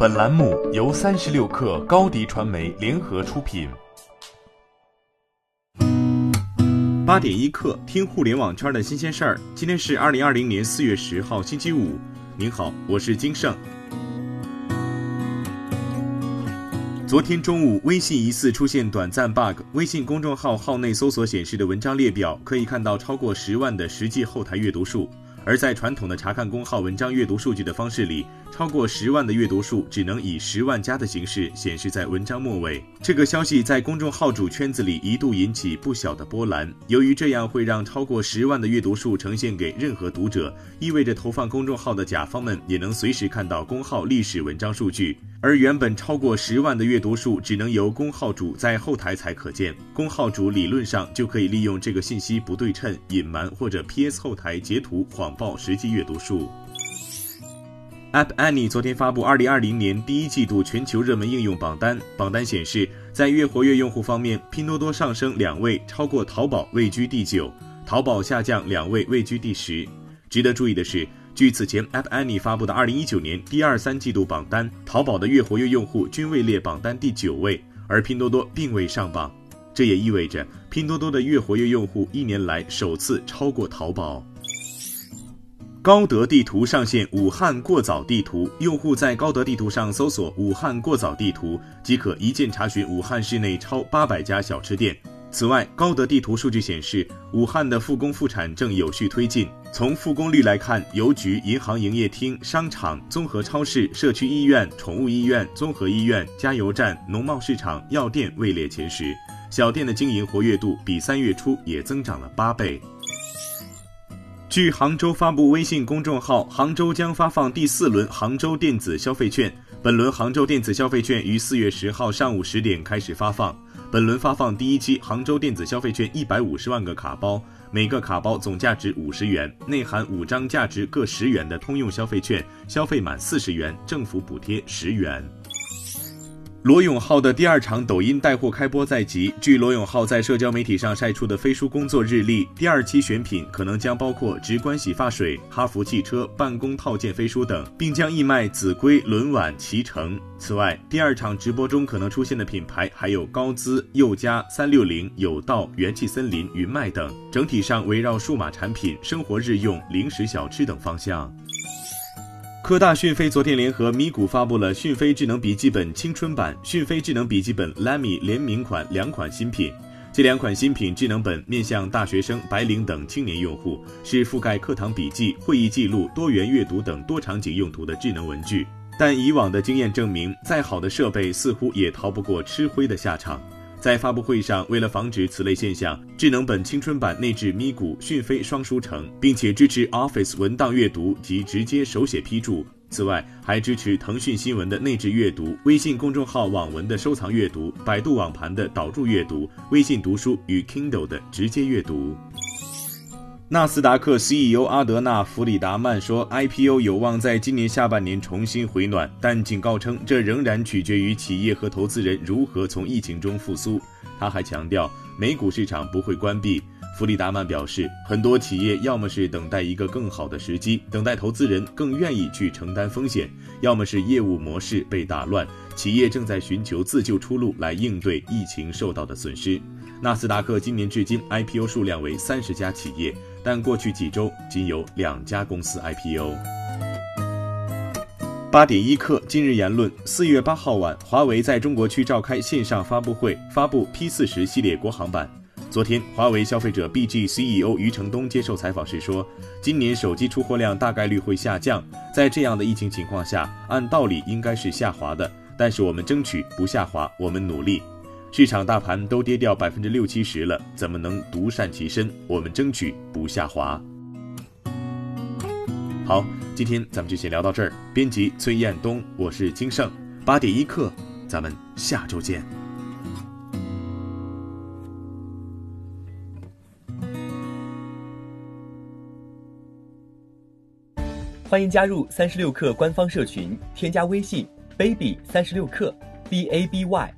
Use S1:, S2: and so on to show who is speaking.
S1: 本栏目由三十六氪高低传媒联合出品。
S2: 八点一刻，听互联网圈的新鲜事儿。今天是二零二零年四月十号，星期五。您好，我是金盛。昨天中午，微信疑似出现短暂 bug，微信公众号号内搜索显示的文章列表可以看到超过十万的实际后台阅读数。而在传统的查看公号文章阅读数据的方式里，超过十万的阅读数只能以十万加的形式显示在文章末尾。这个消息在公众号主圈子里一度引起不小的波澜。由于这样会让超过十万的阅读数呈现给任何读者，意味着投放公众号的甲方们也能随时看到公号历史文章数据。而原本超过十万的阅读数只能由公号主在后台才可见，公号主理论上就可以利用这个信息不对称、隐瞒或者 PS 后台截图谎报实际阅读数。App Annie 昨天发布2020年第一季度全球热门应用榜单，榜单显示，在月活跃用户方面，拼多多上升两位，超过淘宝，位居第九；淘宝下降两位，位居第十。值得注意的是。据此前 App Annie 发布的2019年第二、三季度榜单，淘宝的月活跃用户均位列榜单第九位，而拼多多并未上榜。这也意味着拼多多的月活跃用户一年来首次超过淘宝。高德地图上线武汉过早地图，用户在高德地图上搜索“武汉过早地图”，即可一键查询武汉市内超八百家小吃店。此外，高德地图数据显示，武汉的复工复产正有序推进。从复工率来看，邮局、银行营业厅、商场、综合超市、社区医院、宠物医院、综合医院、加油站、农贸市场、药店位列前十。小店的经营活跃度比三月初也增长了八倍。据杭州发布微信公众号，杭州将发放第四轮杭州电子消费券。本轮杭州电子消费券于四月十号上午十点开始发放。本轮发放第一期杭州电子消费券一百五十万个卡包，每个卡包总价值五十元，内含五张价值各十元的通用消费券，消费满四十元，政府补贴十元。罗永浩的第二场抖音带货开播在即。据罗永浩在社交媒体上晒出的飞书工作日历，第二期选品可能将包括直观洗发水、哈弗汽车、办公套件飞书等，并将义卖秭归、轮碗、脐橙。此外，第二场直播中可能出现的品牌还有高姿、佑佳、三六零、有道、元气森林、云麦等，整体上围绕数码产品、生活日用、零食小吃等方向。科大讯飞昨天联合咪咕发布了讯飞智能笔记本青春版、讯飞智能笔记本 Lamy 联名款两款新品。这两款新品智能本面向大学生、白领等青年用户，是覆盖课堂笔记、会议记录、多元阅读等多场景用途的智能文具。但以往的经验证明，再好的设备似乎也逃不过吃灰的下场。在发布会上，为了防止此类现象，智能本青春版内置咪咕讯飞双书城，并且支持 Office 文档阅读及直接手写批注。此外，还支持腾讯新闻的内置阅读、微信公众号网文的收藏阅读、百度网盘的导入阅读、微信读书与 Kindle 的直接阅读。纳斯达克 CEO 阿德纳·弗里达曼说：“IPO 有望在今年下半年重新回暖，但警告称这仍然取决于企业和投资人如何从疫情中复苏。”他还强调，美股市场不会关闭。弗里达曼表示，很多企业要么是等待一个更好的时机，等待投资人更愿意去承担风险；要么是业务模式被打乱，企业正在寻求自救出路来应对疫情受到的损失。纳斯达克今年至今 IPO 数量为三十家企业。但过去几周仅有两家公司 IPO。八点一刻，今日言论：四月八号晚，华为在中国区召开线上发布会，发布 P 四十系列国行版。昨天，华为消费者 BG CEO 余承东接受采访时说，今年手机出货量大概率会下降，在这样的疫情情况下，按道理应该是下滑的，但是我们争取不下滑，我们努力。市场大盘都跌掉百分之六七十了，怎么能独善其身？我们争取不下滑。好，今天咱们就先聊到这儿。编辑崔彦东，我是金盛，八点一刻，咱们下周见。
S3: 欢迎加入三十六氪官方社群，添加微信 baby 三十六氪 b a b y。